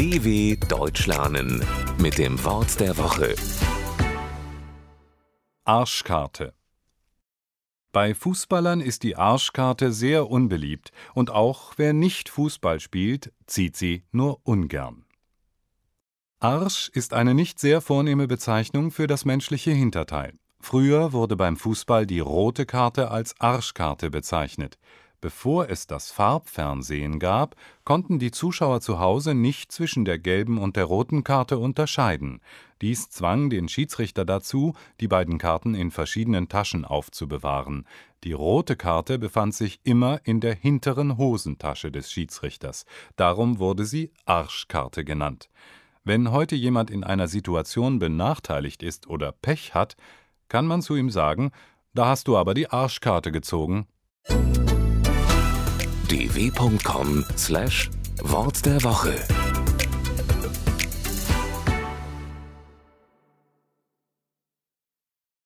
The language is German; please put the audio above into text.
DW Deutsch lernen mit dem Wort der Woche. Arschkarte. Bei Fußballern ist die Arschkarte sehr unbeliebt und auch wer nicht Fußball spielt, zieht sie nur ungern. Arsch ist eine nicht sehr vornehme Bezeichnung für das menschliche Hinterteil. Früher wurde beim Fußball die rote Karte als Arschkarte bezeichnet. Bevor es das Farbfernsehen gab, konnten die Zuschauer zu Hause nicht zwischen der gelben und der roten Karte unterscheiden. Dies zwang den Schiedsrichter dazu, die beiden Karten in verschiedenen Taschen aufzubewahren. Die rote Karte befand sich immer in der hinteren Hosentasche des Schiedsrichters. Darum wurde sie Arschkarte genannt. Wenn heute jemand in einer Situation benachteiligt ist oder Pech hat, kann man zu ihm sagen, da hast du aber die Arschkarte gezogen. dw.com/wort der Woche